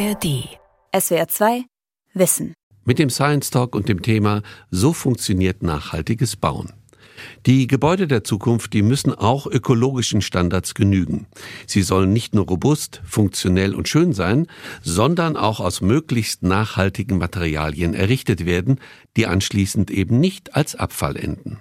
ARD. SWR 2 Wissen. Mit dem Science Talk und dem Thema So funktioniert nachhaltiges Bauen. Die Gebäude der Zukunft, die müssen auch ökologischen Standards genügen. Sie sollen nicht nur robust, funktionell und schön sein, sondern auch aus möglichst nachhaltigen Materialien errichtet werden, die anschließend eben nicht als Abfall enden.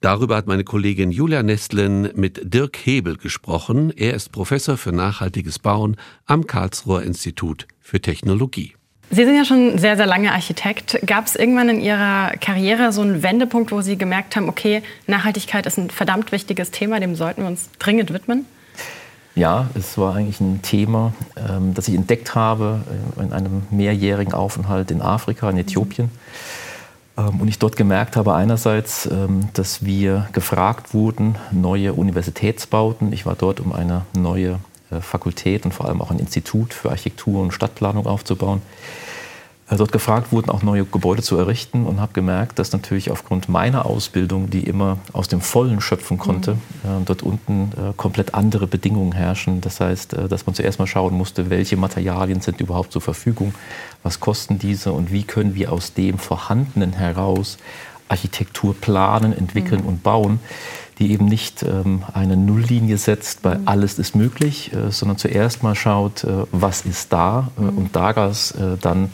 Darüber hat meine Kollegin Julia Nestlen mit Dirk Hebel gesprochen. Er ist Professor für nachhaltiges Bauen am Karlsruher Institut für Technologie. Sie sind ja schon sehr, sehr lange Architekt. Gab es irgendwann in Ihrer Karriere so einen Wendepunkt, wo Sie gemerkt haben, okay, Nachhaltigkeit ist ein verdammt wichtiges Thema, dem sollten wir uns dringend widmen? Ja, es war eigentlich ein Thema, ähm, das ich entdeckt habe äh, in einem mehrjährigen Aufenthalt in Afrika, in Äthiopien. Ähm, und ich dort gemerkt habe einerseits, ähm, dass wir gefragt wurden, neue Universitätsbauten. Ich war dort, um eine neue äh, Fakultät und vor allem auch ein Institut für Architektur und Stadtplanung aufzubauen. Äh, dort gefragt wurden, auch neue Gebäude zu errichten und habe gemerkt, dass natürlich aufgrund meiner Ausbildung, die immer aus dem Vollen schöpfen konnte, mhm. dort unten komplett andere Bedingungen herrschen. Das heißt, dass man zuerst mal schauen musste, welche Materialien sind überhaupt zur Verfügung, was kosten diese und wie können wir aus dem Vorhandenen heraus Architektur planen, entwickeln mhm. und bauen die eben nicht ähm, eine Nulllinie setzt bei mhm. alles ist möglich, äh, sondern zuerst mal schaut, äh, was ist da äh, mhm. und daraus äh, dann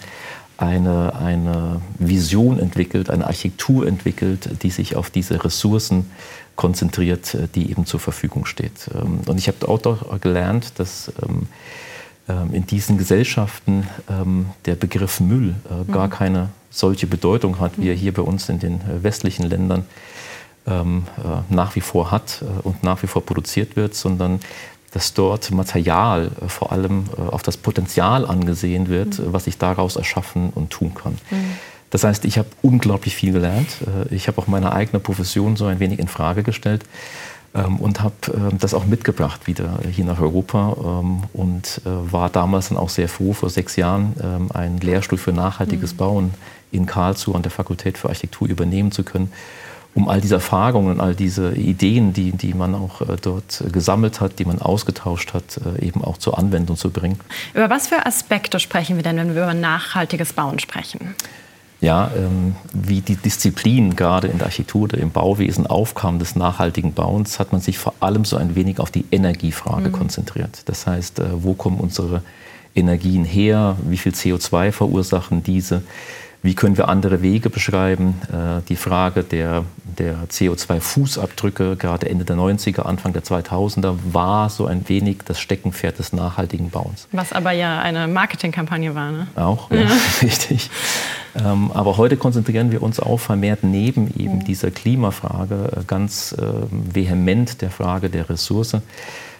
eine, eine Vision entwickelt, eine Architektur entwickelt, die sich auf diese Ressourcen konzentriert, äh, die eben zur Verfügung steht. Ähm, und ich habe auch gelernt, dass ähm, ähm, in diesen Gesellschaften der Begriff Müll äh, gar mhm. keine solche Bedeutung hat, wie er hier bei uns in den westlichen Ländern äh, nach wie vor hat äh, und nach wie vor produziert wird, sondern dass dort Material äh, vor allem äh, auf das Potenzial angesehen wird, mhm. was ich daraus erschaffen und tun kann. Mhm. Das heißt, ich habe unglaublich viel gelernt. Äh, ich habe auch meine eigene Profession so ein wenig in Frage gestellt ähm, und habe ähm, das auch mitgebracht wieder hier nach Europa ähm, und äh, war damals dann auch sehr froh, vor sechs Jahren einen Lehrstuhl für nachhaltiges mhm. Bauen in Karlsruhe an der Fakultät für Architektur übernehmen zu können um all diese Erfahrungen und all diese Ideen, die, die man auch äh, dort gesammelt hat, die man ausgetauscht hat, äh, eben auch zur Anwendung zu bringen. Über was für Aspekte sprechen wir denn, wenn wir über nachhaltiges Bauen sprechen? Ja, ähm, wie die Disziplin gerade in der Architektur oder im Bauwesen aufkam des nachhaltigen Bauens, hat man sich vor allem so ein wenig auf die Energiefrage mhm. konzentriert. Das heißt, äh, wo kommen unsere Energien her? Wie viel CO2 verursachen diese? Wie können wir andere Wege beschreiben? Äh, die Frage der, der CO2-Fußabdrücke, gerade Ende der 90er, Anfang der 2000er, war so ein wenig das Steckenpferd des nachhaltigen Bauens. Was aber ja eine Marketingkampagne war, ne? Auch, ja, ja. richtig. Ähm, aber heute konzentrieren wir uns auch vermehrt neben eben mhm. dieser Klimafrage äh, ganz äh, vehement der Frage der Ressource.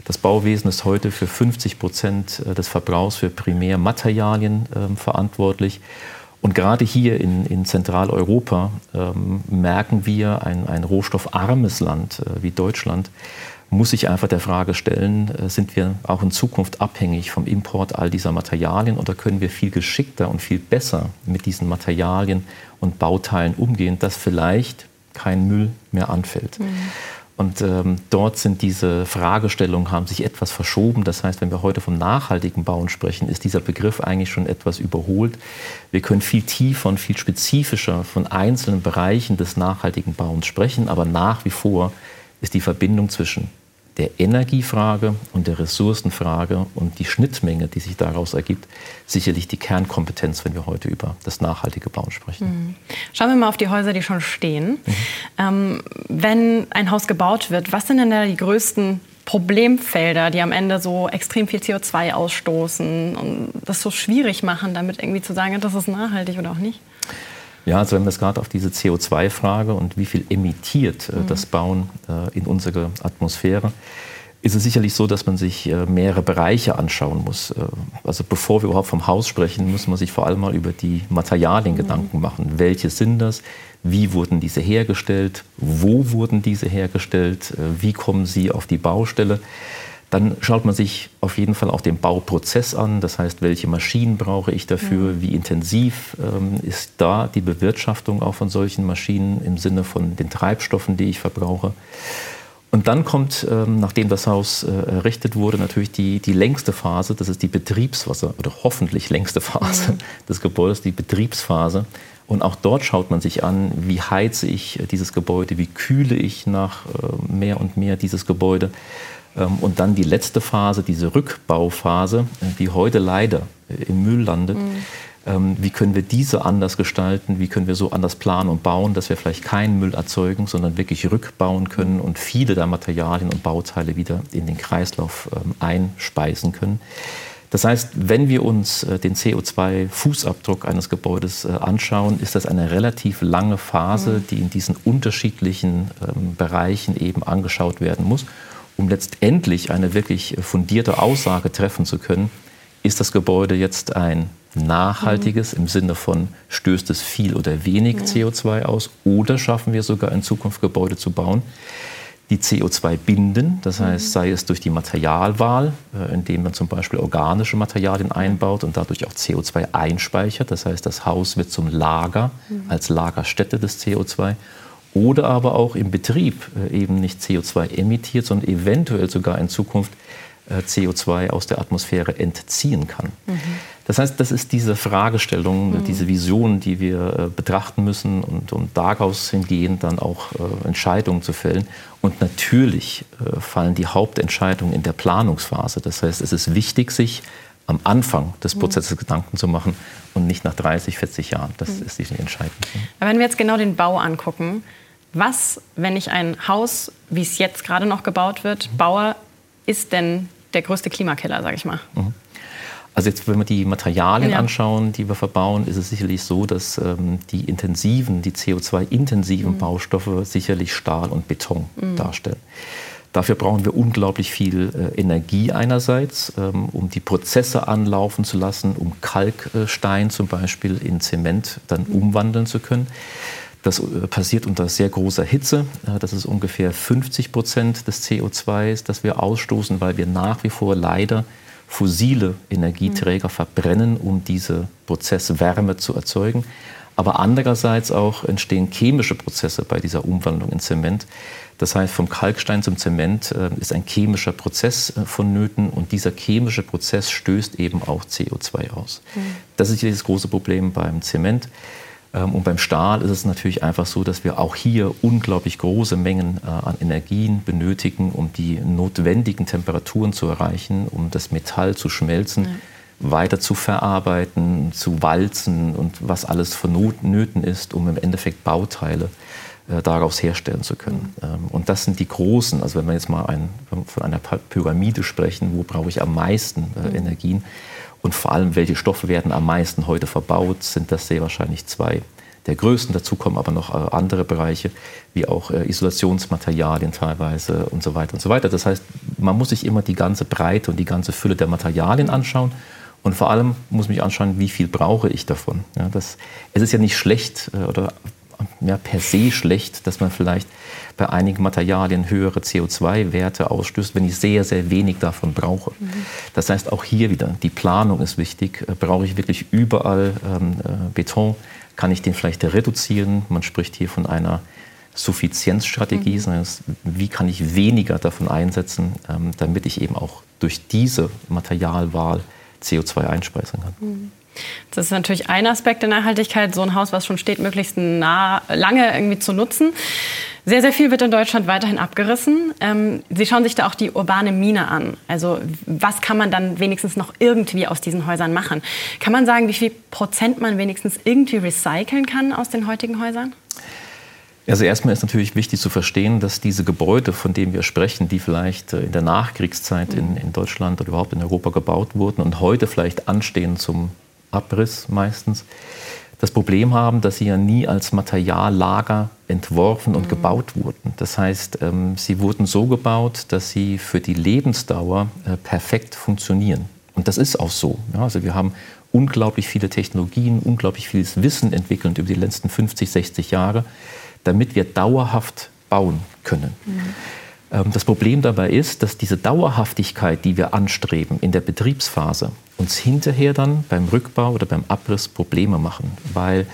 Das Bauwesen ist heute für 50 Prozent des Verbrauchs für Primärmaterialien äh, verantwortlich. Und gerade hier in, in Zentraleuropa ähm, merken wir, ein, ein rohstoffarmes Land äh, wie Deutschland muss sich einfach der Frage stellen, äh, sind wir auch in Zukunft abhängig vom Import all dieser Materialien oder können wir viel geschickter und viel besser mit diesen Materialien und Bauteilen umgehen, dass vielleicht kein Müll mehr anfällt. Mhm. Und ähm, dort sind diese Fragestellungen, haben sich etwas verschoben. Das heißt, wenn wir heute vom nachhaltigen Bauen sprechen, ist dieser Begriff eigentlich schon etwas überholt. Wir können viel tiefer und viel spezifischer von einzelnen Bereichen des nachhaltigen Bauens sprechen, aber nach wie vor ist die Verbindung zwischen der Energiefrage und der Ressourcenfrage und die Schnittmenge, die sich daraus ergibt, sicherlich die Kernkompetenz, wenn wir heute über das nachhaltige Bauen sprechen. Mhm. Schauen wir mal auf die Häuser, die schon stehen. Mhm. Ähm, wenn ein Haus gebaut wird, was sind denn da die größten Problemfelder, die am Ende so extrem viel CO2 ausstoßen und das so schwierig machen, damit irgendwie zu sagen, das ist nachhaltig oder auch nicht? Ja, also wenn wir es gerade auf diese CO2-Frage und wie viel emittiert äh, mhm. das Bauen äh, in unsere Atmosphäre, ist es sicherlich so, dass man sich äh, mehrere Bereiche anschauen muss. Äh, also bevor wir überhaupt vom Haus sprechen, muss man sich vor allem mal über die Materialien mhm. Gedanken machen. Welche sind das? Wie wurden diese hergestellt? Wo wurden diese hergestellt? Äh, wie kommen sie auf die Baustelle? Dann schaut man sich auf jeden Fall auch den Bauprozess an. Das heißt, welche Maschinen brauche ich dafür? Mhm. Wie intensiv ähm, ist da die Bewirtschaftung auch von solchen Maschinen im Sinne von den Treibstoffen, die ich verbrauche? Und dann kommt, ähm, nachdem das Haus äh, errichtet wurde, natürlich die, die längste Phase, das ist die Betriebsphase oder hoffentlich längste Phase mhm. des Gebäudes, die Betriebsphase. Und auch dort schaut man sich an, wie heize ich äh, dieses Gebäude, wie kühle ich nach äh, mehr und mehr dieses Gebäude. Ähm, und dann die letzte Phase, diese Rückbauphase, die heute leider im Müll landet. Mhm ähm, wie können wir diese anders gestalten, wie können wir so anders planen und bauen, dass wir vielleicht keinen Müll erzeugen, sondern wirklich rückbauen können und viele der Materialien und Bauteile wieder in den Kreislauf ähm, einspeisen können. Das heißt, wenn wir uns äh, den CO2-Fußabdruck eines Gebäudes äh, anschauen, ist das eine relativ lange Phase, mhm. die in diesen unterschiedlichen Bereichen eben angeschaut werden muss, um letztendlich eine wirklich fundierte Aussage treffen zu können, ist das Gebäude jetzt ein nachhaltiges mhm. im Sinne von stößt es viel oder wenig ja. CO2 aus oder schaffen wir sogar in Zukunft Gebäude zu bauen, die CO2 binden, das heißt, sei es durch die Materialwahl, äh, indem man zum Beispiel organische Materialien einbaut und dadurch auch CO2 einspeichert, das heißt, das Haus wird zum Lager mhm. als Lagerstätte des CO2 oder aber auch im Betrieb äh, eben nicht CO2 emittiert, sondern eventuell sogar in Zukunft äh, CO2 aus der Atmosphäre entziehen kann. Mhm. Das heißt, das ist diese Fragestellung, mhm. diese Vision, die wir äh, betrachten müssen und um daraus hingehend dann auch Entscheidungen zu fällen. Und natürlich fallen die Hauptentscheidungen in der Planungsphase. Das heißt, es ist wichtig, sich am Anfang des mhm. Prozesses. Gedanken zu machen und nicht nach 30, 40 Jahren. Das mhm. ist die entscheidende. Aber wenn wir jetzt genau den Bau angucken, was, wenn ich ein Haus, wie es jetzt gerade noch gebaut wird, mhm. baue, ist denn der größte Klimakiller, sage ich mal? Mhm. Also jetzt, wenn wir die Materialien ja. anschauen, die wir verbauen, ist es sicherlich so, dass ähm, die intensiven, die CO2-intensiven mhm. Baustoffe sicherlich Stahl und Beton mhm. darstellen. Dafür brauchen wir unglaublich viel äh, Energie einerseits, ähm, um die Prozesse anlaufen zu lassen, um Kalkstein zum Beispiel in Zement dann mhm. umwandeln zu können. Das äh, passiert unter sehr großer Hitze. Äh, das ist ungefähr 50 Prozent des CO2s, das wir ausstoßen, weil wir nach wie vor leider fossile Energieträger verbrennen, um diese Prozesswärme zu erzeugen. Aber andererseits auch entstehen chemische Prozesse bei dieser Umwandlung in Zement. Das heißt, vom Kalkstein zum Zement äh, ist ein chemischer Prozess vonnöten und dieser chemische Prozess stößt eben auch CO2 aus. Mhm. Das ist das große Problem beim Zement. Ähm, und beim Stahl ist es natürlich einfach so, dass wir auch hier unglaublich große Mengen äh, an Energien benötigen, um die notwendigen Temperaturen zu erreichen, um das Metall zu schmelzen. Ja weiter zu verarbeiten, zu walzen und was alles vonnöten ist, um im Endeffekt Bauteile äh, daraus herstellen zu können. Mhm. Ähm, und das sind die großen, also wenn wir jetzt mal ein, von einer Pyramide sprechen, wo brauche ich am meisten äh, mhm. Energien, und vor allem, welche Stoffe werden am meisten heute verbaut, sind das sehr wahrscheinlich zwei der größten. Dazu kommen aber noch äh, andere Bereiche, wie auch äh, Isolationsmaterialien teilweise und so weiter und so weiter. Das heißt, man muss sich immer die ganze Breite und die ganze Fülle der Materialien anschauen. Und vor allem muss mich anschauen, wie viel brauche ich davon. Ja, das, es ist ja nicht schlecht äh, oder ja, per se schlecht, dass man vielleicht bei einigen Materialien höhere CO2-Werte ausstößt, wenn ich sehr, sehr wenig davon brauche. Mhm. Das heißt, auch hier wieder, die Planung ist wichtig. Äh, brauche ich wirklich überall ähm, äh, Beton? Kann ich den vielleicht reduzieren? Man spricht hier von einer Suffizienzstrategie. Mhm. Heißt, wie kann ich weniger davon einsetzen, ähm, damit ich eben auch durch diese Materialwahl CO2 einspeisen kann? Mhm. Das ist natürlich ein Aspekt der Nachhaltigkeit, so ein Haus, was schon steht, möglichst nah, lange irgendwie zu nutzen. Sehr, sehr viel wird in Deutschland weiterhin abgerissen. Ähm, Sie schauen sich da auch die urbane Mine an. Also was kann man dann wenigstens noch irgendwie aus diesen Häusern machen? Kann man sagen, wie viel Prozent man wenigstens irgendwie recyceln kann aus den heutigen Häusern? Also erstmal ist natürlich wichtig zu verstehen, dass diese Gebäude, von denen wir sprechen, die vielleicht äh, in der Nachkriegszeit in, in Deutschland oder überhaupt in Europa gebaut wurden und heute vielleicht anstehen zum Abriss meistens, das Problem haben, dass sie ja nie als Materiallager entworfen und mhm. gebaut wurden. Das heißt, ähm, sie wurden so gebaut, dass sie für die Lebensdauer äh, perfekt funktionieren. Und das ist auch so. Ja, also wir haben unglaublich viele Technologien, unglaublich vieles Wissen entwickelt über die letzten 50, 60 Jahre, damit wir dauerhaft bauen können. Mhm. Ähm, das Problem dabei ist, dass diese Dauerhaftigkeit, die wir anstreben in der Betriebsphase, uns hinterher dann beim Rückbau oder beim Abriss Probleme machen, weil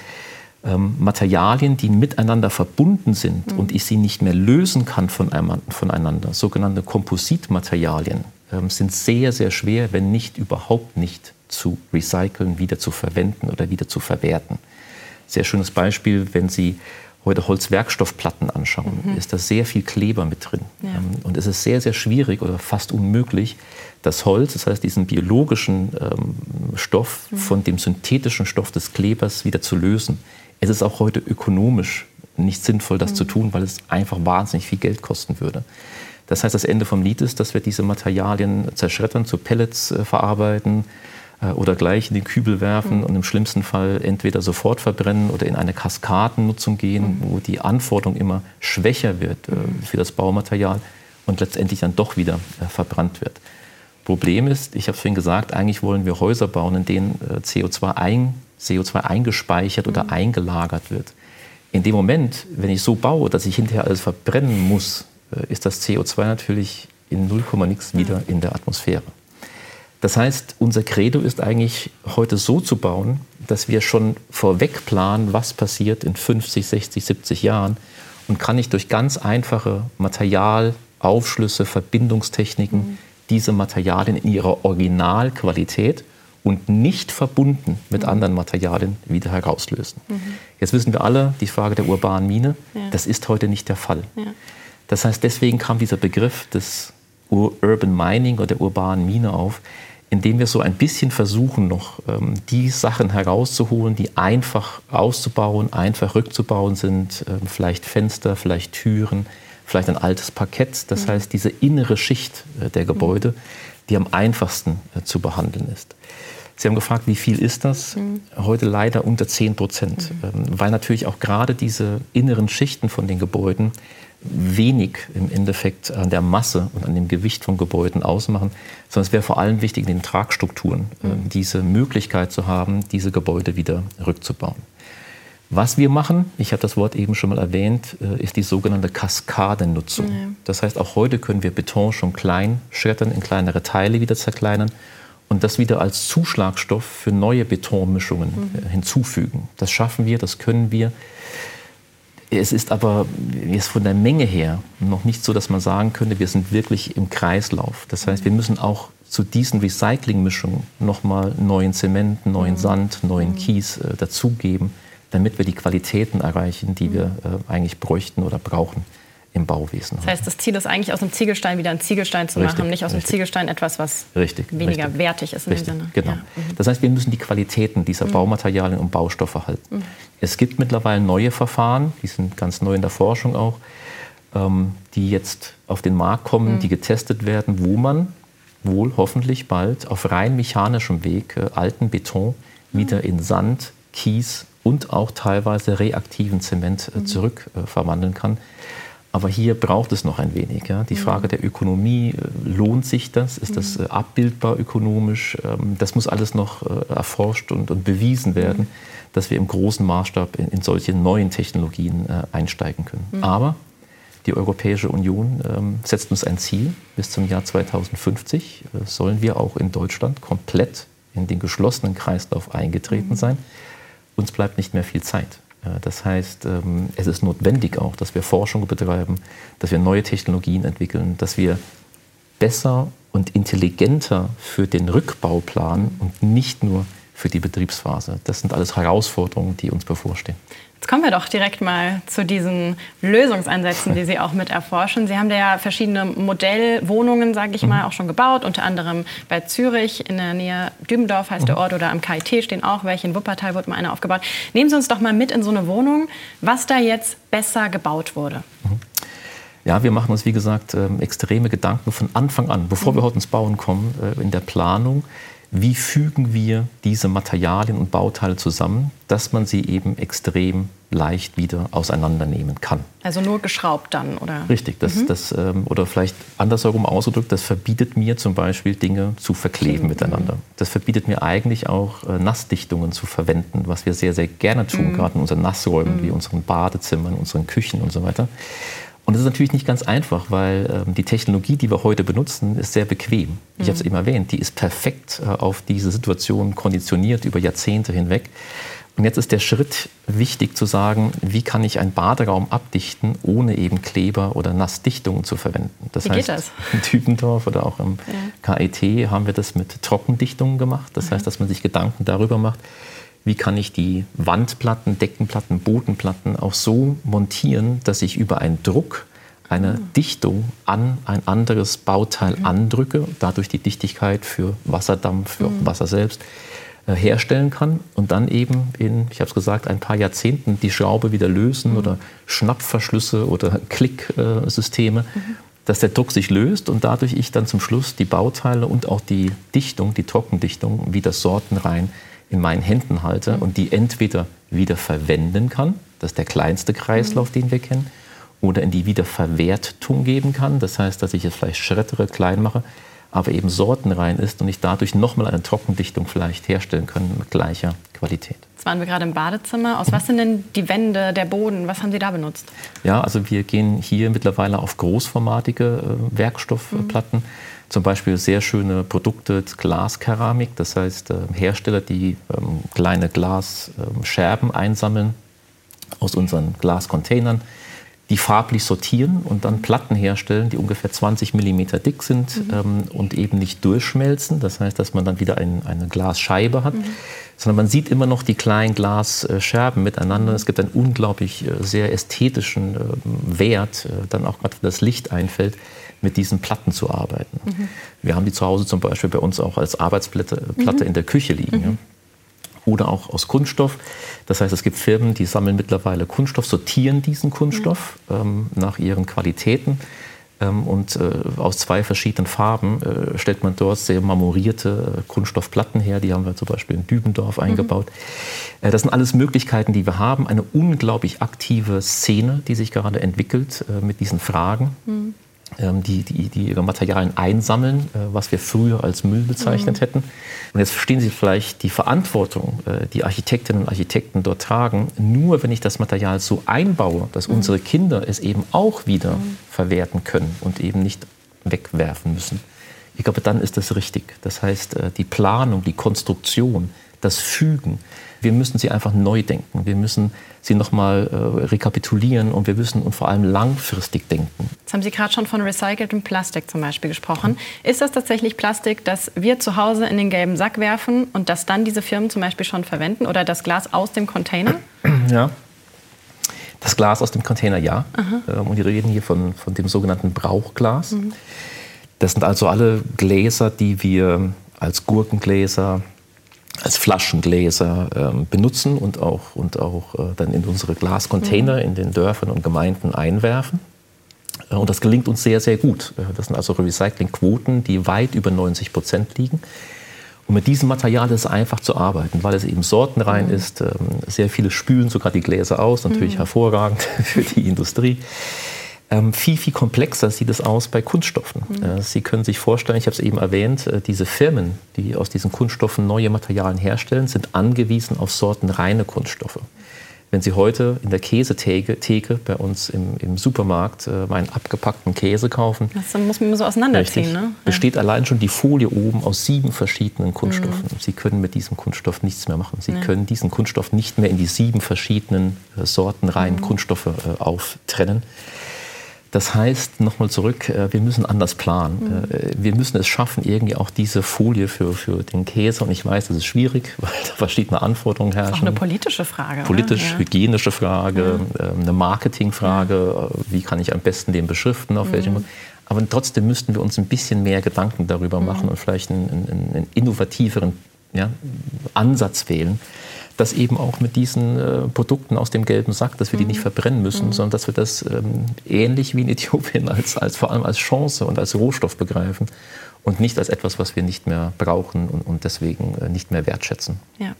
ähm, Materialien, die miteinander verbunden sind mhm. und ich sie nicht mehr lösen kann voneinander, sogenannte Kompositmaterialien, ähm, sind sehr, sehr schwer, wenn nicht überhaupt nicht zu recyceln, wieder zu verwenden oder wieder zu verwerten. Sehr schönes Beispiel, wenn Sie heute Holzwerkstoffplatten anschauen, mhm. ist da sehr viel Kleber mit drin. Ja. Ähm, und es ist sehr, sehr schwierig oder fast unmöglich, das Holz, das heißt diesen biologischen ähm, Stoff mhm. von dem synthetischen Stoff des Klebers wieder zu lösen. Es ist auch heute ökonomisch nicht sinnvoll, das mhm. zu tun, weil es einfach wahnsinnig viel Geld kosten würde. Das heißt, das Ende vom Lied ist, dass wir diese Materialien zerschreddern, zu Pellets äh, verarbeiten, oder gleich in den Kübel werfen mhm. und im schlimmsten Fall entweder sofort verbrennen oder in eine Kaskadennutzung gehen, mhm. wo die Anforderung immer schwächer wird äh, mhm. für das Baumaterial und letztendlich dann doch wieder äh, verbrannt wird. Problem ist, ich habe es vorhin gesagt, eigentlich wollen wir Häuser bauen, in denen äh, CO2, ein, CO2 eingespeichert oder mhm. eingelagert wird. In dem Moment, wenn ich so baue, dass ich hinterher alles verbrennen muss, äh, ist das CO2 natürlich in 0, nix wieder mhm. in der Atmosphäre. Das heißt, unser Credo ist eigentlich heute so zu bauen, dass wir schon vorweg planen, was passiert in 50, 60, 70 Jahren und kann ich durch ganz einfache Materialaufschlüsse, Verbindungstechniken mhm. diese Materialien in ihrer Originalqualität und nicht verbunden mit mhm. anderen Materialien wieder herauslösen. Mhm. Jetzt wissen wir alle, die Frage der urbanen Mine, ja. das ist heute nicht der Fall. Ja. Das heißt, deswegen kam dieser Begriff des Urban Mining oder der urbanen Mine auf, indem wir so ein bisschen versuchen, noch ähm, die Sachen herauszuholen, die einfach auszubauen, einfach rückzubauen sind, ähm, vielleicht Fenster, vielleicht Türen, vielleicht ein altes Parkett. Das mhm. heißt, diese innere Schicht äh, der Gebäude, mhm. die am einfachsten äh, zu behandeln ist. Sie haben gefragt, wie viel ist das? Mhm. Heute leider unter 10 Prozent, mhm. ähm, weil natürlich auch gerade diese inneren Schichten von den Gebäuden wenig im Endeffekt an der Masse und an dem Gewicht von Gebäuden ausmachen, sondern es wäre vor allem wichtig, in den Tragstrukturen äh, mhm. diese Möglichkeit zu haben, diese Gebäude wieder rückzubauen. Was wir machen, ich habe das Wort eben schon mal erwähnt, äh, ist die sogenannte Kaskadennutzung. Ja. Das heißt, auch heute können wir Beton schon klein schreddern, in kleinere Teile wieder zerkleinern und das wieder als Zuschlagstoff für neue Betonmischungen mhm. Äh, hinzufügen. Das schaffen wir, das können wir. Es ist aber jetzt von der Menge her noch nicht so, dass man sagen könnte, wir sind wirklich im Kreislauf. Das heißt, wir müssen auch zu diesen Recyclingmischungen nochmal neuen Zement, neuen mhm. Sand, neuen mhm. Kies äh, dazugeben, damit wir die Qualitäten erreichen, die wir äh, eigentlich bräuchten oder brauchen im Bauwesen. Das heißt, das Ziel ist eigentlich aus dem Ziegelstein wieder einen Ziegelstein zu richtig, machen, nicht aus richtig. dem Ziegelstein etwas, was richtig, weniger wertig ist in dem Sinne. Genau. Ja. Mhm. Das heißt, wir müssen die Qualitäten dieser mhm. Baumaterialien und Baustoffe halten. Mhm. Es gibt mittlerweile neue Verfahren, die sind ganz neu in der Forschung auch, ähm, die jetzt auf den Markt kommen, mhm. die getestet werden, wo man wohl hoffentlich bald auf rein mechanischem Weg äh, alten Beton wieder mhm. in Sand, Kies und auch teilweise reaktiven Zement äh, mhm. zurückverwandeln äh, kann. Aber hier braucht es noch ein wenig. Ja. Die mhm. Frage der Ökonomie, äh, lohnt sich das? Ist das mhm. äh, abbildbar ökonomisch? Ähm, das muss alles noch äh, erforscht und, und bewiesen werden, mhm. dass wir im großen Maßstab in, in solche neuen Technologien einsteigen können. Mhm. Aber die Europäische Union ähm, setzt uns ein Ziel. Bis zum Jahr 2050 sollen wir auch in Deutschland komplett in den geschlossenen Kreislauf eingetreten mhm. sein. Uns bleibt nicht mehr viel Zeit. Das heißt, ähm, es ist notwendig auch, dass wir Forschung betreiben, dass wir neue Technologien entwickeln, dass wir besser und intelligenter für den Rückbau planen und nicht nur für die Betriebsphase. Das sind alles Herausforderungen, die uns bevorstehen. Jetzt kommen wir doch direkt mal zu diesen Lösungsansätzen, die Sie auch mit erforschen. Sie haben da ja verschiedene Modellwohnungen, sage ich mhm. mal, auch schon gebaut. Unter anderem bei Zürich in der Nähe Dübendorf heißt mhm. der Ort oder am KIT stehen auch welche. In Wuppertal wurde mal eine aufgebaut. Nehmen Sie uns doch mal mit in so eine Wohnung, was da jetzt besser gebaut wurde. Mhm. Ja, wir machen uns, wie gesagt, ähm, extreme Gedanken von Anfang an, bevor mhm. wir heute ins Bauen kommen, äh, in der Planung wie fügen wir diese Materialien und Bauteile zusammen, dass man sie eben extrem leicht wieder auseinandernehmen kann. Also nur geschraubt dann, oder? Richtig, das, mhm. das, ähm, oder vielleicht andersherum ausgedrückt, das verbietet mir zum Beispiel Dinge zu verkleben mhm. miteinander. Das verbietet mir eigentlich auch äh, Nassdichtungen zu verwenden, was wir sehr, sehr gerne tun, mhm. gerade in unseren Nassräumen, mhm. wie unseren Badezimmern, unseren Küchen und so weiter. Und das ist natürlich nicht ganz einfach, weil ähm, die Technologie, die wir heute benutzen, ist sehr bequem. Ich habe es mhm. eben erwähnt, die ist perfekt äh, auf diese Situation konditioniert über Jahrzehnte hinweg. Und jetzt ist der Schritt wichtig zu sagen, wie kann ich einen Baderaum abdichten, ohne eben Kleber oder Nassdichtungen zu verwenden. Das wie heißt, geht das? in Tübendorf oder auch im ja. KIT haben wir das mit Trockendichtungen gemacht. Das mhm. heißt, dass man sich Gedanken darüber macht, wie kann ich die Wandplatten, Deckenplatten, Bodenplatten auch so montieren, dass ich über einen Druck eine mhm. Dichtung an ein anderes Bauteil mhm. andrücke, dadurch die Dichtigkeit für Wasserdampf, für mhm. Wasser selbst äh, herstellen kann und dann eben in, ich habe es gesagt, ein paar Jahrzehnten die Schraube wieder lösen mhm. oder Schnappverschlüsse oder Klicksysteme, mhm. dass der Druck sich löst und dadurch ich dann zum Schluss die Bauteile und auch die Dichtung, die Trockendichtung wieder sortenrein in meinen Händen halte mhm. und die entweder wieder verwenden kann, das ist der kleinste Kreislauf, mhm. den wir kennen, oder in die Wiederverwertung geben kann, das heißt, dass ich es vielleicht schrettere, klein mache, aber eben sortenrein ist und ich dadurch nochmal eine Trockendichtung vielleicht herstellen kann mit gleicher Qualität. Jetzt waren wir gerade im Badezimmer. Aus was sind denn die Wände, der Boden? Was haben Sie da benutzt? Ja, also wir gehen hier mittlerweile auf großformatige äh, Werkstoffplatten. Mhm. Zum Beispiel sehr schöne Produkte, Glaskeramik, das heißt äh, Hersteller, die ähm, kleine Glasscherben einsammeln aus unseren Glascontainern die farblich sortieren und dann Platten herstellen, die ungefähr 20 mm dick sind mhm. ähm, und eben nicht durchschmelzen. Das heißt, dass man dann wieder ein, eine Glasscheibe hat, mhm. sondern man sieht immer noch die kleinen Glasscherben miteinander. Es gibt einen unglaublich äh, sehr ästhetischen äh, Wert, äh, dann auch gerade, wenn das Licht einfällt, mit diesen Platten zu arbeiten. Mhm. Wir haben die zu Hause zum Beispiel bei uns auch als Arbeitsplatte Platte mhm. in der Küche liegen. Ja oder auch aus Kunststoff. Das heißt, es gibt Firmen, die sammeln mittlerweile Kunststoff, sortieren diesen Kunststoff mhm. ähm, nach ihren Qualitäten. Ähm, und äh, aus zwei verschiedenen Farben äh, stellt man dort sehr marmorierte äh, Kunststoffplatten her. Die haben wir zum Beispiel in Dübendorf mhm. eingebaut. Äh, das sind alles Möglichkeiten, die wir haben. Eine unglaublich aktive Szene, die sich gerade entwickelt äh, mit diesen Fragen. Mhm. Ähm, die, die, die, ihre Materialien einsammeln, äh, was wir früher als Müll bezeichnet mhm. hätten. Und jetzt verstehen Sie vielleicht die Verantwortung, äh, die Architektinnen und Architekten dort tragen, nur wenn ich das Material so einbaue, dass mhm. unsere Kinder es eben auch wieder mhm. verwerten können und eben nicht wegwerfen müssen. Ich glaube, dann ist das richtig. Das heißt, äh, die Planung, die Konstruktion, das Fügen, wir müssen sie einfach neu denken. Wir müssen sie nochmal äh, rekapitulieren und wir müssen und vor allem langfristig denken. Jetzt haben Sie gerade schon von recyceltem Plastik zum Beispiel gesprochen. Ist das tatsächlich Plastik, das wir zu Hause in den gelben Sack werfen und das dann diese Firmen zum Beispiel schon verwenden oder das Glas aus dem Container? Ja. Das Glas aus dem Container, ja. Ähm, und wir reden hier von, von dem sogenannten Brauchglas. Mhm. Das sind also alle Gläser, die wir als Gurkengläser, als Flaschengläser ähm, benutzen und auch, und auch äh, dann in unsere Glascontainer mhm. in den Dörfern und Gemeinden einwerfen. Äh, und das gelingt uns sehr, sehr gut. Äh, das sind also Recyclingquoten, die weit über 90 Prozent liegen. Und mit diesem Material ist es einfach zu arbeiten, weil es eben sortenrein mhm. ist. Ähm, sehr viele spülen sogar die Gläser aus, natürlich mhm. hervorragend für die Industrie. Ähm, viel, viel komplexer sieht es aus bei Kunststoffen. Mhm. Äh, Sie können sich vorstellen, ich habe es eben erwähnt, äh, diese Firmen, die aus diesen Kunststoffen neue Materialien herstellen, sind angewiesen auf sortenreine Kunststoffe. Wenn Sie heute in der Käsetheke Theke bei uns im, im Supermarkt äh, einen abgepackten Käse kaufen, das muss man so auseinanderziehen. Richtig, ne? Besteht allein schon die Folie oben aus sieben verschiedenen Kunststoffen. Mhm. Sie können mit diesem Kunststoff nichts mehr machen. Sie ja. können diesen Kunststoff nicht mehr in die sieben verschiedenen äh, sortenreinen mhm. Kunststoffe äh, auftrennen. Das heißt, nochmal zurück, äh, wir müssen anders planen. Mhm. Äh, wir müssen es schaffen, irgendwie auch diese Folie für, für den Käse, und ich weiß, das ist schwierig, weil da verschiedene Anforderungen herrschen. Das ist auch eine politische Frage. Politisch, ja. hygienische Frage. Ähm, eine Marketingfrage. Äh, wie kann ich am besten den beschriften, auf mhm. welchem. Aber trotzdem müssten wir uns ein bisschen mehr Gedanken darüber mhm. machen und vielleicht einen, einen, einen innovativeren Ansatz wählen dass eben auch mit diesen äh, Produkten aus dem gelben Sack, dass wir die nicht mhm. verbrennen müssen, mhm. sondern dass wir das ähm, ähnlich wie in Äthiopien als, als vor allem als Chance und als Rohstoff begreifen und nicht als etwas, was wir nicht mehr brauchen und, und deswegen äh, nicht mehr wertschätzen. Ja.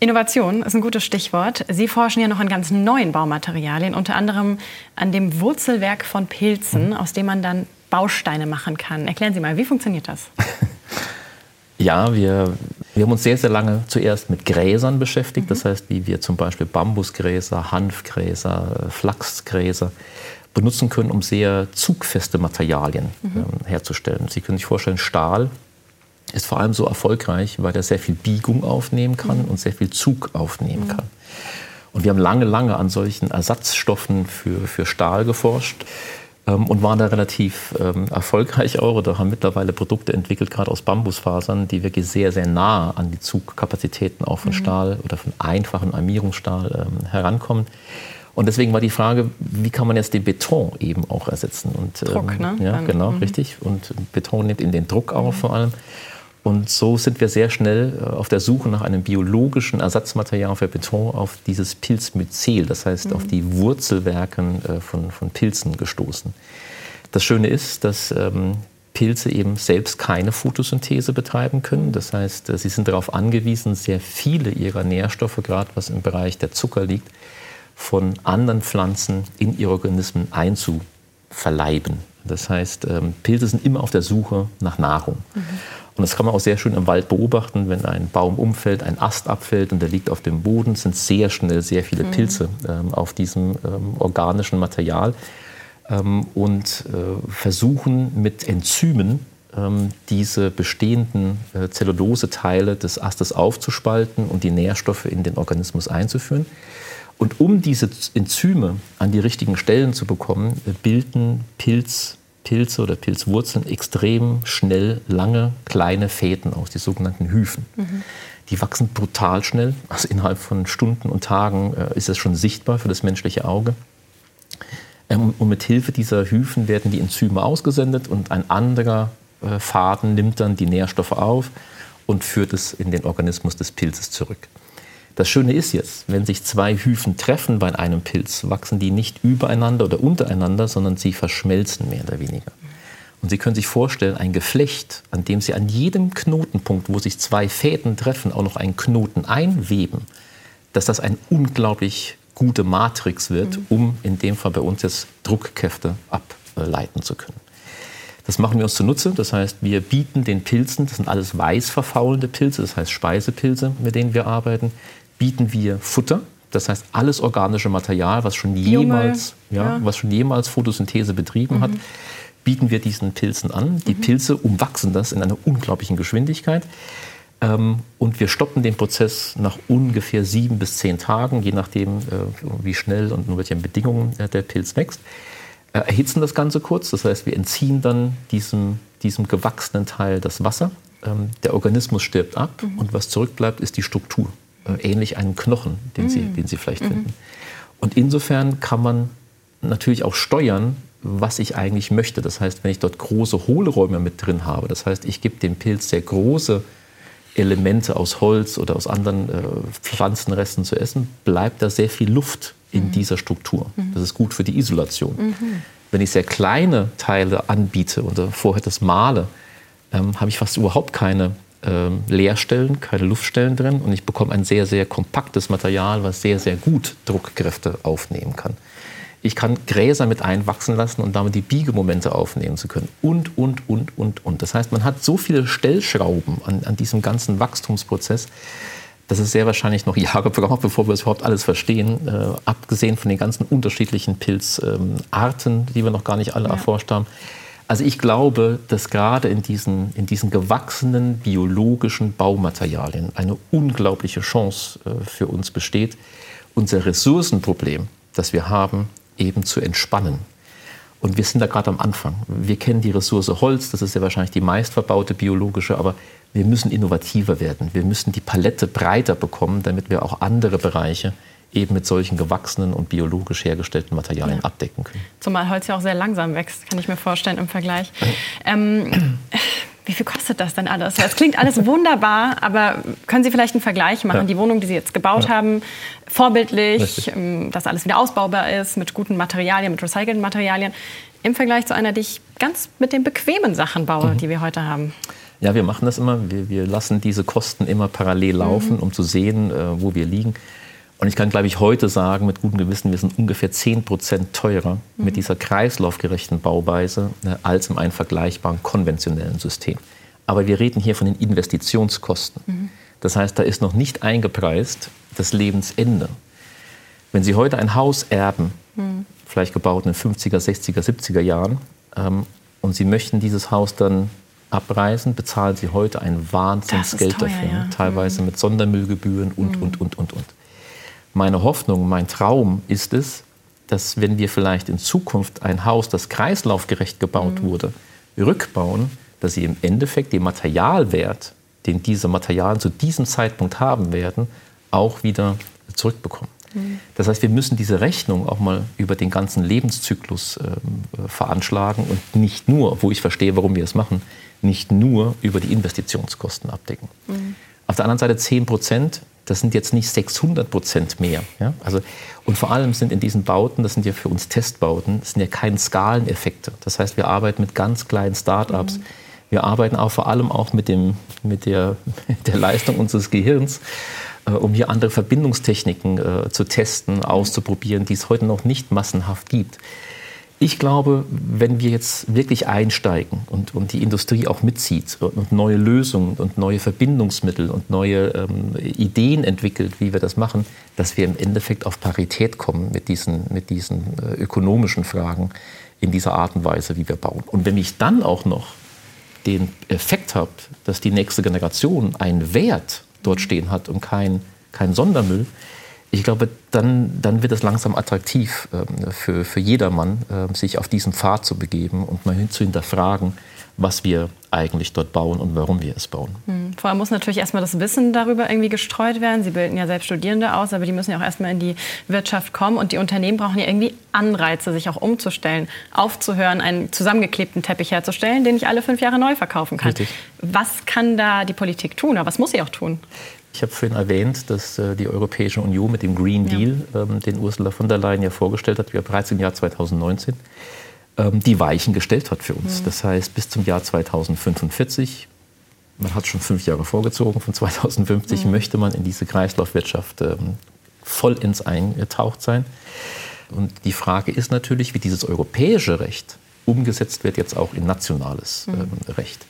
Innovation ist ein gutes Stichwort. Sie forschen ja noch an ganz neuen Baumaterialien, unter anderem an dem Wurzelwerk von Pilzen, mhm. aus dem man dann Bausteine machen kann. Erklären Sie mal, wie funktioniert das? Ja, wir, wir haben uns sehr, sehr lange zuerst mit Gräsern beschäftigt. Mhm. Das heißt, wie wir zum Beispiel Bambusgräser, Hanfgräser, Flachsgräser benutzen können, um sehr zugfeste Materialien mhm. ähm, herzustellen. Sie können sich vorstellen, Stahl ist vor allem so erfolgreich, weil er sehr viel Biegung aufnehmen kann und sehr viel Zug aufnehmen kann. Und wir haben lange, lange an solchen Ersatzstoffen für, für Stahl geforscht und waren da relativ ähm, erfolgreich auch oder haben mittlerweile Produkte entwickelt, gerade aus Bambusfasern, die wirklich sehr, sehr nah an die Zugkapazitäten auch von mhm. Stahl oder von einfachen Armierungsstahl ähm, herankommen. Und deswegen war die Frage, wie kann man jetzt den Beton eben auch ersetzen? Und, Druck, ähm, ne? Ja, genau, mhm. richtig. Und Beton nimmt in den Druck auf vor allem. Und so sind wir sehr schnell äh, auf der Suche nach einem biologischen Ersatzmaterial für Beton auf dieses Pilzmyzel, das heißt auf die Wurzelwerken äh, von, von Pilzen gestoßen. Das Schöne ist, dass ähm, Pilze eben selbst keine Photosynthese betreiben können. Das heißt, äh, sie sind darauf angewiesen, sehr viele ihrer Nährstoffe, gerade was im Bereich der Zucker liegt, von anderen Pflanzen in ihre Organismen einzuverleiben. Das heißt, ähm, Pilze sind immer auf der Suche nach Nahrung. Mhm. Und das kann man auch sehr schön im Wald beobachten, wenn ein Baum umfällt, ein Ast abfällt und der liegt auf dem Boden, sind sehr schnell sehr viele mhm. Pilze ähm, auf diesem ähm, organischen Material ähm, und äh, versuchen mit Enzymen ähm, diese bestehenden äh, Zelluloseteile des Astes aufzuspalten und die Nährstoffe in den Organismus einzuführen. Und um diese Enzyme an die richtigen Stellen zu bekommen, äh, bilden Pilz, Pilze oder Pilzwurzeln extrem schnell lange kleine Fäden aus, die sogenannten Hyphen. Mhm. Die wachsen brutal schnell, also innerhalb von Stunden und Tagen äh, ist es schon sichtbar für das menschliche Auge. Ähm, und mit Hilfe dieser Hyphen werden die Enzyme ausgesendet und ein anderer äh, Faden nimmt dann die Nährstoffe auf und führt es in den Organismus des Pilzes zurück. Das Schöne ist jetzt, wenn sich zwei Hyphen treffen bei einem Pilz, wachsen die nicht übereinander oder untereinander, sondern sie verschmelzen mehr oder weniger. Und Sie können sich vorstellen, ein Geflecht, an dem Sie an jedem Knotenpunkt, wo sich zwei Fäden treffen, auch noch einen Knoten einweben, dass das eine unglaublich gute Matrix wird, mhm. um in dem Fall bei uns jetzt Druckkräfte ableiten zu können. Das machen wir uns zunutze. Das heißt, wir bieten den Pilzen, das sind alles weiß verfaulende Pilze, das heißt Speisepilze, mit denen wir arbeiten, bieten wir Futter. Das heißt, alles organische Material, was schon jemals, ja, ja. Was schon jemals Photosynthese betrieben mhm. hat, bieten wir diesen Pilzen an. Die mhm. Pilze umwachsen das in einer unglaublichen Geschwindigkeit. Ähm, und wir stoppen den Prozess nach ungefähr sieben bis zehn Tagen, je nachdem, äh, wie schnell und unter welchen Bedingungen äh, der Pilz wächst. Äh, erhitzen das Ganze kurz, das heißt, wir entziehen dann diesem, diesem gewachsenen Teil das Wasser. Ähm, der Organismus stirbt ab mhm. und was zurückbleibt, ist die Struktur. Äh, ähnlich einem Knochen, den, mhm. Sie, den Sie vielleicht mhm. finden. Und insofern kann man natürlich auch steuern, was ich eigentlich möchte. Das heißt, wenn ich dort große Hohlräume mit drin habe, das heißt, ich gebe dem Pilz sehr große Elemente aus Holz oder aus anderen äh, Pflanzenresten zu essen, bleibt da sehr viel Luft in mhm. dieser Struktur. Mhm. Das ist gut für die Isolation. Mhm. Wenn ich sehr kleine Teile anbiete und vorher das male, ähm, habe ich fast überhaupt keine ähm, Leerstellen, keine Luftstellen drin und ich bekomme ein sehr, sehr kompaktes Material, was sehr, sehr gut Druckkräfte aufnehmen kann. Ich kann Gräser mit einwachsen lassen und damit die Biegemomente aufnehmen zu können. Und, und, und, und, und. Das heißt, man hat so viele Stellschrauben an, an diesem ganzen Wachstumsprozess, dass es sehr wahrscheinlich noch Jahre braucht, bevor wir das überhaupt alles verstehen. Äh, abgesehen von den ganzen unterschiedlichen Pilzarten, ähm, die wir noch gar nicht alle ja. erforscht haben. Also ich glaube, dass gerade in diesen, in diesen gewachsenen biologischen Baumaterialien eine unglaubliche Chance äh, für uns besteht, unser Ressourcenproblem, das wir haben, eben zu entspannen. Und wir sind da gerade am Anfang. Wir kennen die Ressource Holz, das ist ja wahrscheinlich die meistverbaute biologische, aber wir müssen innovativer werden. Wir müssen die Palette breiter bekommen, damit wir auch andere Bereiche eben mit solchen gewachsenen und biologisch hergestellten Materialien ja. abdecken können. Zumal Holz ja auch sehr langsam wächst, kann ich mir vorstellen im Vergleich. Ähm, wie viel kostet das denn alles? Es klingt alles wunderbar, aber können Sie vielleicht einen Vergleich machen? Ja. Die Wohnung, die Sie jetzt gebaut ja. haben, vorbildlich, Richtig. Ähm, dass alles wieder ausbaubar ist, mit guten Materialien, mit recycelten Materialien, im Vergleich zu einer, die ich ganz mit den bequemen Sachen baue, mhm. die wir heute haben. Ja, wir machen das immer. Wir, wir lassen diese Kosten immer parallel laufen, mhm. um zu sehen, äh, wo wir liegen. Und ich kann, glaube ich, heute sagen, mit gutem Gewissen, wir sind ungefähr 10 Prozent teurer mhm. mit dieser kreislaufgerechten Bauweise äh, als in einem vergleichbaren konventionellen System. Aber wir reden hier von den Investitionskosten. Mhm. Das heißt, da ist noch nicht eingepreist das Lebensende. Wenn Sie heute ein Haus erben, mhm. vielleicht gebaut in den 50er, 60er, 70er Jahren, ähm, und Sie möchten dieses Haus dann abreißen, bezahlen sie heute ein Wahnsinnsgeld teuer, dafür. Ja. Teilweise mhm. mit Sondermüllgebühren und, mhm. und, und, und, und. Meine Hoffnung, mein Traum ist es, dass wenn wir vielleicht in Zukunft ein Haus, das kreislaufgerecht gebaut mhm. wurde, rückbauen, dass sie im Endeffekt den Materialwert, den diese Materialien zu diesem Zeitpunkt haben werden, auch wieder zurückbekommen. Mhm. Das heißt, wir müssen diese Rechnung auch mal über den ganzen Lebenszyklus äh, veranschlagen und nicht nur, wo ich verstehe, warum wir es machen, nicht nur über die Investitionskosten abdecken. Mhm. Auf der anderen Seite 10 Prozent, das sind jetzt nicht 600 Prozent mehr. Ja? Also, und vor allem sind in diesen Bauten, das sind ja für uns Testbauten, das sind ja keine Skaleneffekte. Das heißt, wir arbeiten mit ganz kleinen Start-ups. Mhm. Wir arbeiten auch vor allem auch mit, dem, mit der, der Leistung unseres Gehirns, äh, um hier andere Verbindungstechniken äh, zu testen, auszuprobieren, die es heute noch nicht massenhaft gibt. Ich glaube, wenn wir jetzt wirklich einsteigen und, und die Industrie auch mitzieht und neue Lösungen und neue Verbindungsmittel und neue ähm, Ideen entwickelt, wie wir das machen, dass wir im Endeffekt auf Parität kommen mit diesen, mit diesen äh, ökonomischen Fragen in dieser Art und Weise, wie wir bauen. Und wenn ich dann auch noch den Effekt habe, dass die nächste Generation einen Wert dort stehen hat und kein, kein Sondermüll, ich glaube, dann, dann wird es langsam attraktiv äh, für, für jedermann, äh, sich auf diesen Pfad zu begeben und mal hin zu hinterfragen, was wir eigentlich dort bauen und warum wir es bauen. Hm. Vorher muss natürlich erstmal das Wissen darüber irgendwie gestreut werden. Sie bilden ja selbst Studierende aus, aber die müssen ja auch erstmal in die Wirtschaft kommen. Und die Unternehmen brauchen ja irgendwie Anreize, sich auch umzustellen, aufzuhören, einen zusammengeklebten Teppich herzustellen, den ich alle fünf Jahre neu verkaufen kann. Richtig. Was kann da die Politik tun? Oder was muss sie auch tun? Ich habe vorhin erwähnt, dass äh, die Europäische Union mit dem Green Deal, ja. ähm, den Ursula von der Leyen ja vorgestellt hat, bereits im Jahr 2019, ähm, die Weichen gestellt hat für uns. Mhm. Das heißt, bis zum Jahr 2045, man hat schon fünf Jahre vorgezogen, von 2050 mhm. möchte man in diese Kreislaufwirtschaft ähm, vollends eingetaucht sein. Und die Frage ist natürlich, wie dieses europäische Recht umgesetzt wird jetzt auch in nationales mhm. ähm, Recht.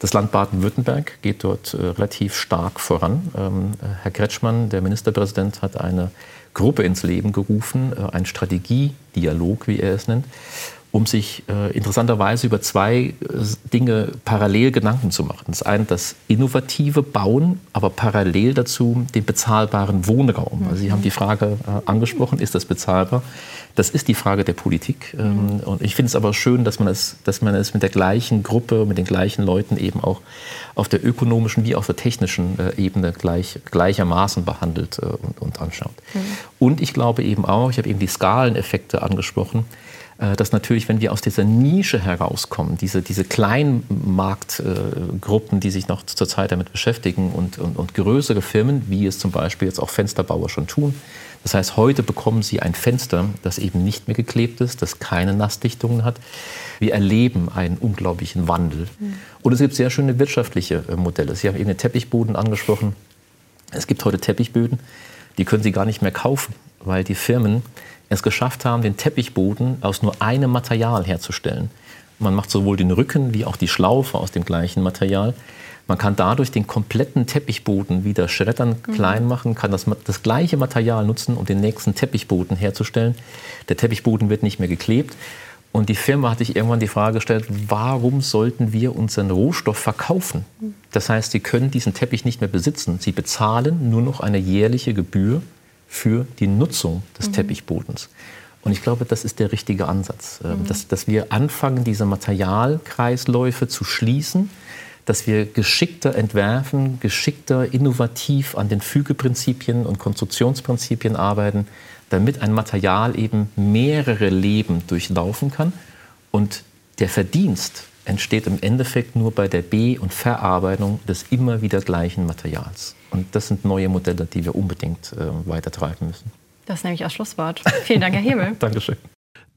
Das Land Baden-Württemberg geht dort äh, relativ stark voran. Ähm, Herr Kretschmann, der Ministerpräsident, hat eine Gruppe ins Leben gerufen, äh, einen Strategiedialog, wie er es nennt, um sich äh, interessanterweise über zwei äh, Dinge parallel Gedanken zu machen. Das eine das innovative Bauen, aber parallel dazu den bezahlbaren Wohnraum. Also Sie haben die Frage äh, angesprochen, ist das bezahlbar? Das ist die Frage der Politik. Ähm, und ich finde es aber schön, dass man, es, dass man es mit der gleichen Gruppe, mit den gleichen Leuten eben auch auf der ökonomischen wie auf der technischen äh, Ebene gleich, gleichermaßen behandelt äh, und, und anschaut. Mhm. Und ich glaube eben auch, ich habe eben die Skaleneffekte angesprochen, dass natürlich, wenn wir aus dieser Nische herauskommen, diese, diese Kleinmarktgruppen, die sich noch zurzeit damit beschäftigen und, und, und größere Firmen, wie es zum Beispiel jetzt auch Fensterbauer schon tun, das heißt, heute bekommen Sie ein Fenster, das eben nicht mehr geklebt ist, das keine Nassdichtungen hat. Wir erleben einen unglaublichen Wandel. Mhm. Und es gibt sehr schöne wirtschaftliche äh, Modelle. Sie haben eben den Teppichboden angesprochen. Es gibt heute Teppichböden, die können Sie gar nicht mehr kaufen, weil die Firmen es geschafft haben, den Teppichboden aus nur einem Material herzustellen. Man macht sowohl den Rücken wie auch die Schlaufe aus dem gleichen Material. Man kann dadurch den kompletten Teppichboden wieder schreddern, mhm. klein machen, kann das, das gleiche Material nutzen, um den nächsten Teppichboden herzustellen. Der Teppichboden wird nicht mehr geklebt. Und die Firma hat sich irgendwann die Frage gestellt, warum sollten wir unseren Rohstoff verkaufen? Mhm. Das heißt, sie können diesen Teppich nicht mehr besitzen. Sie bezahlen nur noch eine jährliche Gebühr für die Nutzung des mhm. Teppichbodens. Und ich glaube, das ist der richtige Ansatz, äh, mhm. dass, dass wir anfangen, diese Materialkreisläufe zu schließen, dass wir geschickter entwerfen, geschickter, innovativ an den Fügeprinzipien und Konstruktionsprinzipien arbeiten, damit ein Material eben mehrere Leben durchlaufen kann. Und der Verdienst entsteht im Endeffekt nur bei der Be- und Verarbeitung des immer wieder gleichen Materials. Und das sind neue Modelle, die wir unbedingt äh, weitertreiben müssen. Das nehme ich als Schlusswort. Vielen Dank, Herr Hebel. Dankeschön.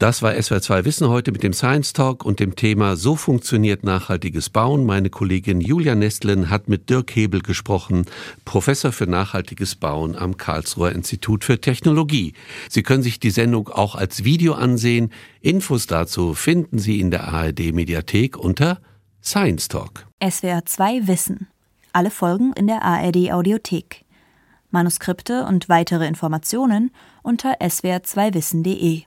Das war SWR2 Wissen heute mit dem Science Talk und dem Thema So funktioniert nachhaltiges Bauen. Meine Kollegin Julia Nestlin hat mit Dirk Hebel gesprochen, Professor für nachhaltiges Bauen am Karlsruher Institut für Technologie. Sie können sich die Sendung auch als Video ansehen. Infos dazu finden Sie in der ARD Mediathek unter Science Talk. SWR2 Wissen. Alle Folgen in der ARD Audiothek. Manuskripte und weitere Informationen unter swr2wissen.de.